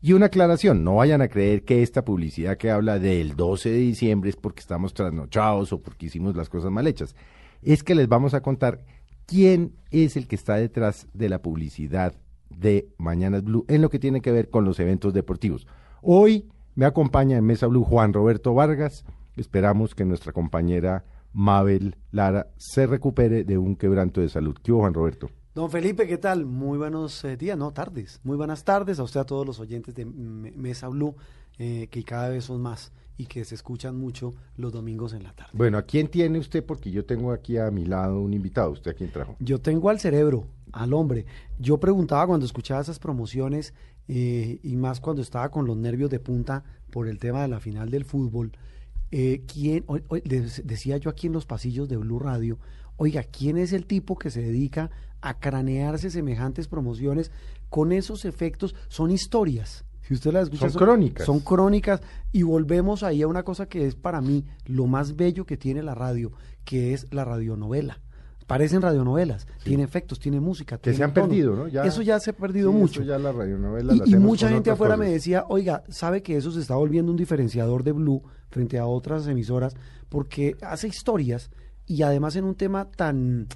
Y una aclaración, no vayan a creer que esta publicidad que habla del 12 de diciembre es porque estamos trasnochados o porque hicimos las cosas mal hechas. Es que les vamos a contar quién es el que está detrás de la publicidad de Mañanas Blue en lo que tiene que ver con los eventos deportivos. Hoy me acompaña en Mesa Blue Juan Roberto Vargas. Esperamos que nuestra compañera Mabel Lara se recupere de un quebranto de salud. ¿Qué hubo, Juan Roberto? Don Felipe, ¿qué tal? Muy buenos eh, días, no, tardes. Muy buenas tardes a usted, a todos los oyentes de Mesa Blue, eh, que cada vez son más y que se escuchan mucho los domingos en la tarde. Bueno, ¿a quién tiene usted? Porque yo tengo aquí a mi lado un invitado. ¿Usted a quién trajo? Yo tengo al cerebro, al hombre. Yo preguntaba cuando escuchaba esas promociones eh, y más cuando estaba con los nervios de punta por el tema de la final del fútbol, eh, ¿quién, decía yo aquí en los pasillos de Blue Radio, oiga, ¿quién es el tipo que se dedica a cranearse semejantes promociones con esos efectos? Son historias. Si usted las escucha, Son crónicas. Son crónicas y volvemos ahí a una cosa que es para mí lo más bello que tiene la radio, que es la radionovela. Parecen radionovelas, tiene efectos, tiene música. Que tiene se han tono. perdido, ¿no? Ya- eso ya se ha perdido Sí, mucho. eso ya Y- mucha gente afuera cosas. me decía, oiga, sabe que eso se está volviendo un diferenciador de Blue frente a otras emisoras porque hace historias y además en un tema tan,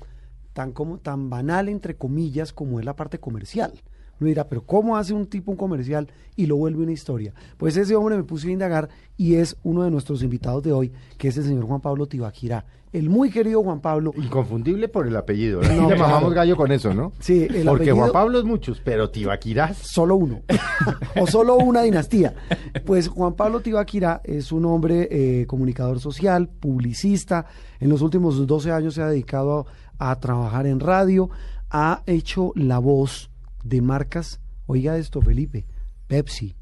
tan como tan banal entre comillas como es la parte comercial. Uno dirá, pero ¿cómo hace un tipo un comercial y lo vuelve una historia? Pues ese hombre me puse a indagar y es uno de nuestros invitados de hoy, que es el señor Juan Pablo Tibaquirá. El muy querido Juan Pablo. Inconfundible por el apellido. Aquí No, le claro. mamamos gallo con eso, ¿no? Sí, el Porque apellido- Juan Pablo es muchos, pero Tibaquirás. solo uno o solo una dinastía. Pues Juan Pablo Tibaquirá es un hombre eh, comunicador social, publicista. En los últimos 12 años se ha dedicado a, trabajar en radio. Ha hecho la voz de marcas, oiga esto Felipe, Pepsi,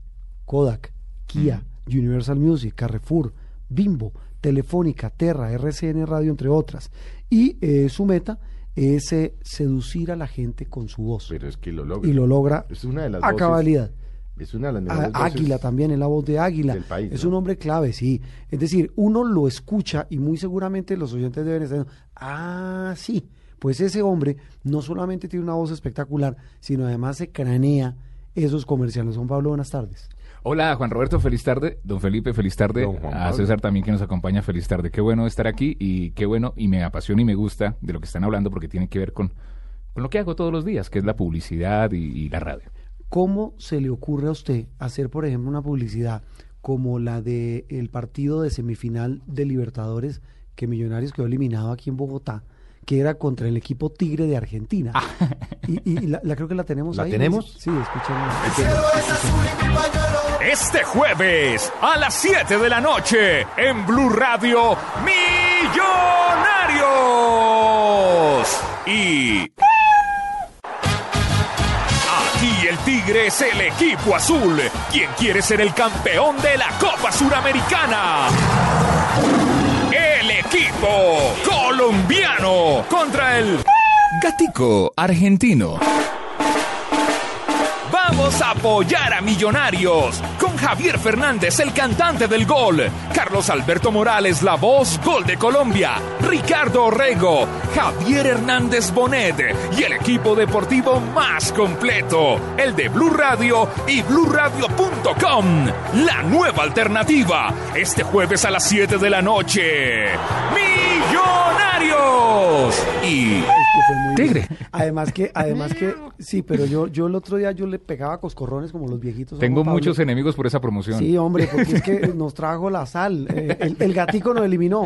Kodak, Kia, Universal Music, Carrefour, Bimbo, Telefónica, Terra, RCN Radio, entre otras. Y eh, su meta es eh, seducir a la gente con su voz Pero es que lo logra. y lo logra Es una de las a cabalidad. Es una de las mejores Águila también, es la voz de Águila. del país, es ¿no? un hombre clave, sí. Es decir, uno lo escucha y muy seguramente los oyentes deben estar diciendo, ah, sí, pues ese hombre no solamente tiene una voz espectacular, sino además se cranea esos comerciales. Juan Pablo, buenas tardes. Hola, Juan Roberto, feliz tarde. Don Felipe, feliz tarde. Don A. César también que nos acompaña, feliz tarde. Qué bueno estar aquí y qué bueno y me apasiona y me gusta de lo que están hablando porque tiene que ver con, con lo que hago todos los días, que es la publicidad y, y la radio. ¿Cómo se le ocurre a usted hacer, por ejemplo, una publicidad como la de el partido de semifinal de Libertadores que Millonarios quedó eliminado aquí en Bogotá, que era contra el equipo Tigre de Argentina? Y, y la, la creo que la tenemos ¿La ahí. tenemos? Sí, escuchemos. Este jueves a las 7 de la noche en Blue Radio Millonarios. Y aquí el Tigre es el equipo azul, quien quiere ser el campeón de la Copa Suramericana. Equipo colombiano contra el Gatico argentino. Apoyar a Millonarios. Con Javier Fernández, el cantante del gol, Carlos Alberto Morales, la voz gol de Colombia, Ricardo Orrego, Javier Hernández Bonet. Y el equipo deportivo más completo, el de Blue Radio y bluradio.com, la nueva alternativa, este jueves a las 7 de la noche. Millonarios. Y muy Tigre. bien. Además que, además que, sí, pero yo, yo el otro día yo le pegaba coscorrones como los viejitos. Tengo muchos enemigos por esa promoción. Sí, hombre, porque es que nos trajo la sal. Eh, el, el gatico nos eliminó,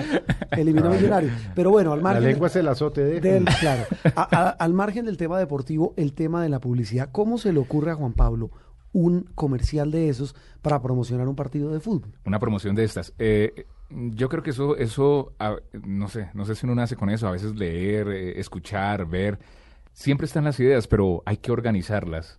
eliminó a Millonarios. Pero bueno, al La margen. lengua es el azote de... del, claro, A- a- al margen del tema deportivo, el tema de la publicidad. ¿Cómo se le ocurre a Juan Pablo un comercial de esos para promocionar un partido de fútbol? una promoción de estas. Eh, yo creo que eso, eso, no sé, no sé si uno nace con eso, a veces leer, eh, escuchar, ver, siempre están las ideas, pero hay que organizarlas.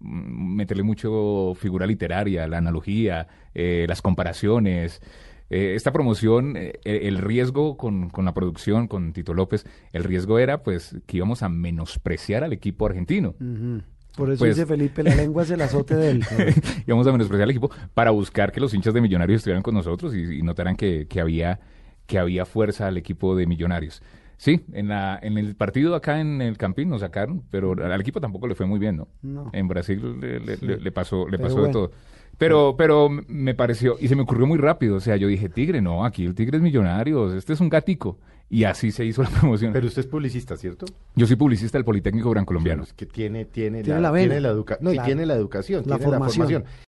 mm, meterle mucho figura literaria, la analogía, eh, las comparaciones. Eh, esta promoción, eh, el riesgo con, con la producción, con Tito López, el riesgo era pues que íbamos a menospreciar al equipo argentino. Por eso Pues- dice Felipe, la lengua es el azote de él. íbamos a menospreciar al equipo para buscar que los hinchas de Millonarios estuvieran con nosotros y, y notaran que, que había, que había fuerza al equipo de Millonarios. Sí, en, la, en el partido acá en el Campín nos sacaron, pero al equipo tampoco le fue muy bien, ¿no? No. En Brasil le, le- le- le pasó, le Pero pasó de todo. Pero, pero me pareció, y se me ocurrió muy rápido, o sea, yo dije, Tigre, no, aquí el Tigre es Millonarios, este es un gatico. Y así se hizo la promoción. Pero usted es publicista, ¿cierto? yo soy publicista del Politécnico Gran Colombiano. Es que tiene, tiene, Tiene la la, vena. tiene la educa no, Claro. y tiene la educación, La tiene formación. la formación.